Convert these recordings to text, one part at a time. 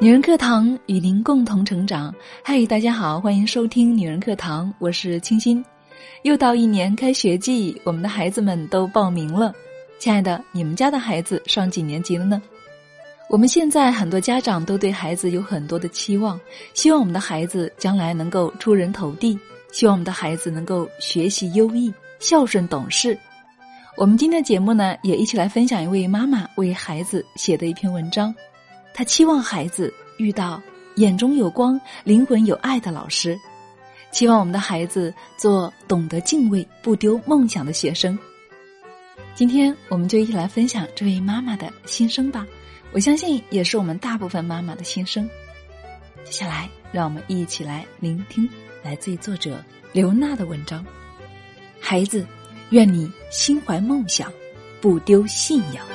女人课堂与您共同成长。嗨，大家好，欢迎收听女人课堂，我是清新。又到一年开学季，我们的孩子们都报名了。亲爱的，你们家的孩子上几年级了呢？我们现在很多家长都对孩子有很多的期望，希望我们的孩子将来能够出人头地，希望我们的孩子能够学习优异、孝顺懂事。我们今天的节目呢，也一起来分享一位妈妈为孩子写的一篇文章。他期望孩子遇到眼中有光、灵魂有爱的老师，期望我们的孩子做懂得敬畏、不丢梦想的学生。今天我们就一起来分享这位妈妈的心声吧。我相信也是我们大部分妈妈的心声。接下来，让我们一起来聆听来自于作者刘娜的文章。孩子，愿你心怀梦想，不丢信仰。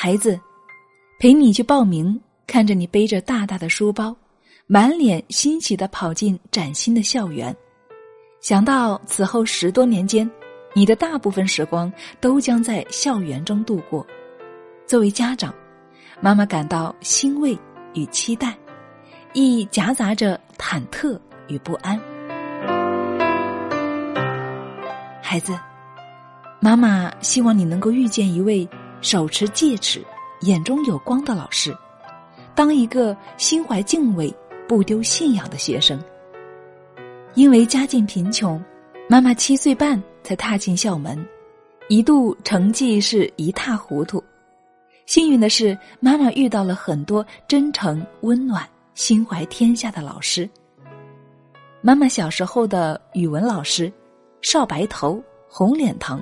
孩子，陪你去报名，看着你背着大大的书包，满脸欣喜的跑进崭新的校园，想到此后十多年间，你的大部分时光都将在校园中度过。作为家长，妈妈感到欣慰与期待，亦夹杂着忐忑与不安。孩子，妈妈希望你能够遇见一位。手持戒尺、眼中有光的老师，当一个心怀敬畏、不丢信仰的学生。因为家境贫穷，妈妈七岁半才踏进校门，一度成绩是一塌糊涂。幸运的是，妈妈遇到了很多真诚、温暖、心怀天下的老师。妈妈小时候的语文老师，少白头、红脸膛。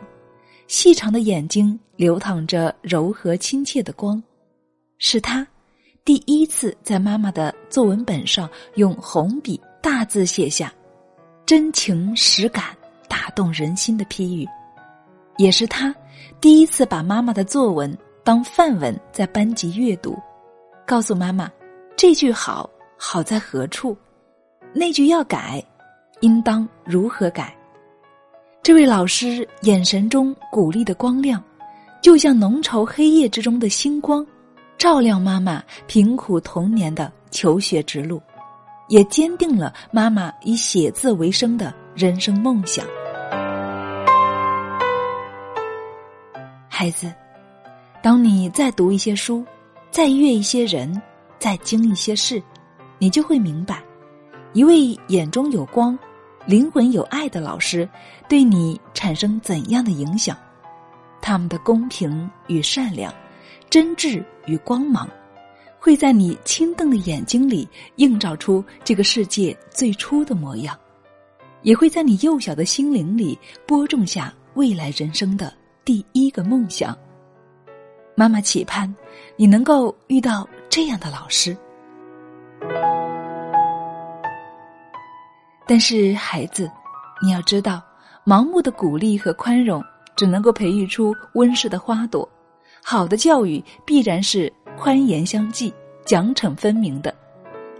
细长的眼睛流淌着柔和亲切的光，是他第一次在妈妈的作文本上用红笔大字写下“真情实感，打动人心”的批语，也是他第一次把妈妈的作文当范文在班级阅读，告诉妈妈这句好好在何处，那句要改，应当如何改。这位老师眼神中鼓励的光亮，就像浓稠黑夜之中的星光，照亮妈妈贫苦童年的求学之路，也坚定了妈妈以写字为生的人生梦想。孩子，当你再读一些书，再阅一些人，再经一些事，你就会明白，一位眼中有光。灵魂有爱的老师，对你产生怎样的影响？他们的公平与善良，真挚与光芒，会在你清瞪的眼睛里映照出这个世界最初的模样，也会在你幼小的心灵里播种下未来人生的第一个梦想。妈妈期盼你能够遇到这样的老师。但是，孩子，你要知道，盲目的鼓励和宽容只能够培育出温室的花朵。好的教育必然是宽严相济、奖惩分明的；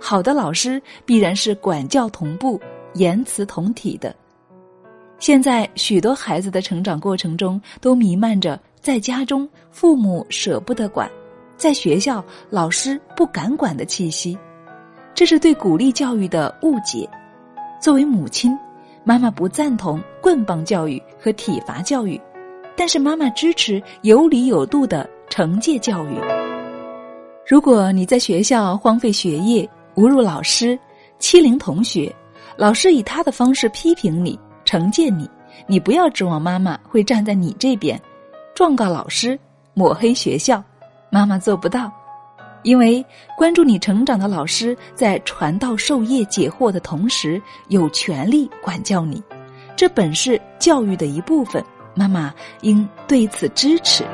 好的老师必然是管教同步、言辞同体的。现在，许多孩子的成长过程中都弥漫着在家中父母舍不得管，在学校老师不敢管的气息，这是对鼓励教育的误解。作为母亲，妈妈不赞同棍棒教育和体罚教育，但是妈妈支持有理有度的惩戒教育。如果你在学校荒废学业、侮辱老师、欺凌同学，老师以他的方式批评你、惩戒你，你不要指望妈妈会站在你这边，状告老师、抹黑学校，妈妈做不到。因为关注你成长的老师在传道授业解惑的同时，有权利管教你，这本是教育的一部分。妈妈应对此支持。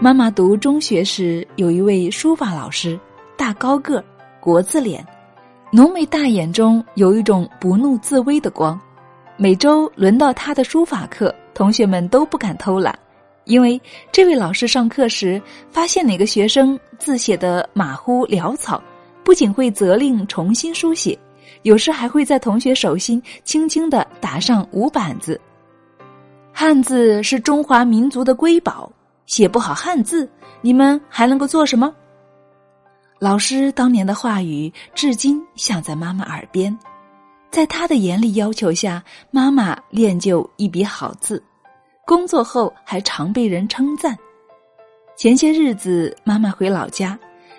妈妈读中学时，有一位书法老师，大高个，国字脸，浓眉大眼中有一种不怒自威的光。每周轮到他的书法课，同学们都不敢偷懒，因为这位老师上课时发现哪个学生字写的马虎潦草，不仅会责令重新书写，有时还会在同学手心轻轻的打上五板子。汉字是中华民族的瑰宝，写不好汉字，你们还能够做什么？老师当年的话语，至今响在妈妈耳边。在他的严厉要求下，妈妈练就一笔好字，工作后还常被人称赞。前些日子，妈妈回老家，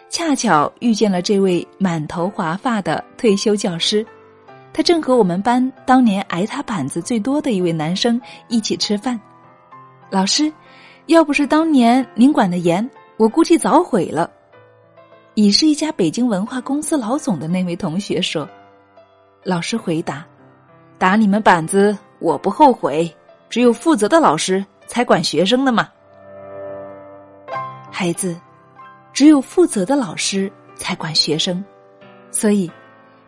恰巧遇见了这位满头华发的退休教师。他正和我们班当年挨他板子最多的一位男生一起吃饭。老师，要不是当年您管的严，我估计早毁了。已是一家北京文化公司老总的那位同学说：“老师回答，打你们板子我不后悔，只有负责的老师才管学生的嘛。孩子，只有负责的老师才管学生，所以，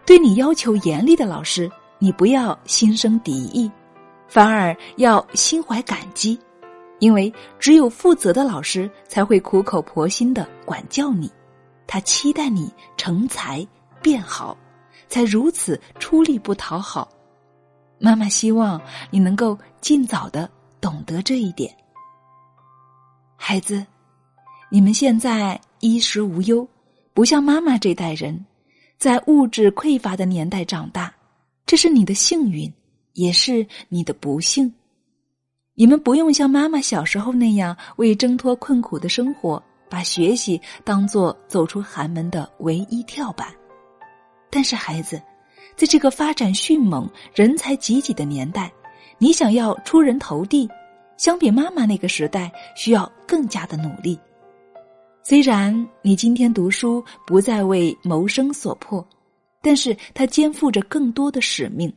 对你要求严厉的老师，你不要心生敌意，反而要心怀感激，因为只有负责的老师才会苦口婆心的管教你。”他期待你成才变好，才如此出力不讨好。妈妈希望你能够尽早的懂得这一点。孩子，你们现在衣食无忧，不像妈妈这代人，在物质匮乏的年代长大，这是你的幸运，也是你的不幸。你们不用像妈妈小时候那样为挣脱困苦的生活。把学习当做走出寒门的唯一跳板，但是孩子，在这个发展迅猛、人才济济的年代，你想要出人头地，相比妈妈那个时代，需要更加的努力。虽然你今天读书不再为谋生所迫，但是他肩负着更多的使命，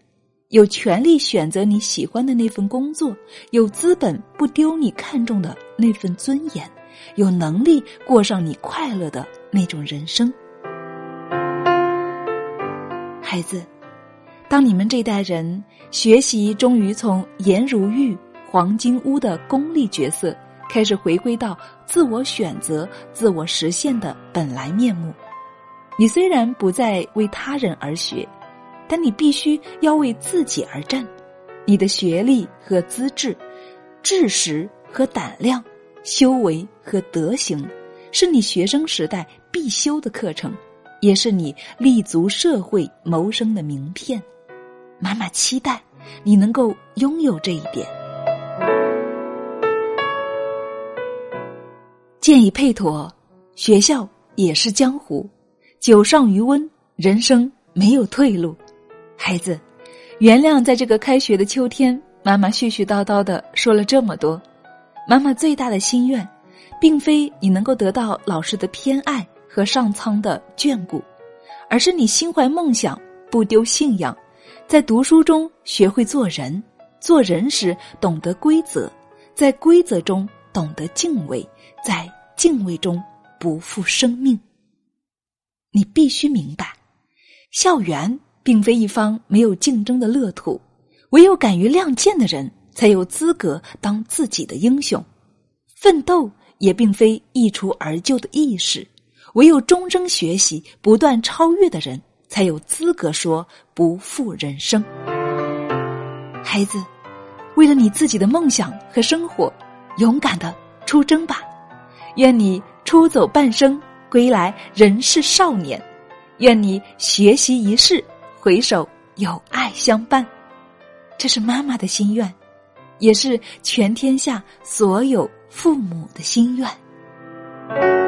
有权利选择你喜欢的那份工作，有资本不丢你看重的那份尊严。有能力过上你快乐的那种人生，孩子，当你们这代人学习终于从颜如玉、黄金屋的功利角色，开始回归到自我选择、自我实现的本来面目，你虽然不再为他人而学，但你必须要为自己而战。你的学历和资质、知识和胆量。修为和德行，是你学生时代必修的课程，也是你立足社会谋生的名片。妈妈期待你能够拥有这一点。建议配妥，学校也是江湖，酒上余温，人生没有退路。孩子，原谅在这个开学的秋天，妈妈絮絮叨叨的说了这么多。妈妈最大的心愿，并非你能够得到老师的偏爱和上苍的眷顾，而是你心怀梦想，不丢信仰，在读书中学会做人，做人时懂得规则，在规则中懂得敬畏，在敬畏中不负生命。你必须明白，校园并非一方没有竞争的乐土，唯有敢于亮剑的人。才有资格当自己的英雄，奋斗也并非一蹴而就的易事，唯有终生学习、不断超越的人，才有资格说不负人生。孩子，为了你自己的梦想和生活，勇敢的出征吧！愿你出走半生，归来仍是少年；愿你学习一世，回首有爱相伴。这是妈妈的心愿。也是全天下所有父母的心愿。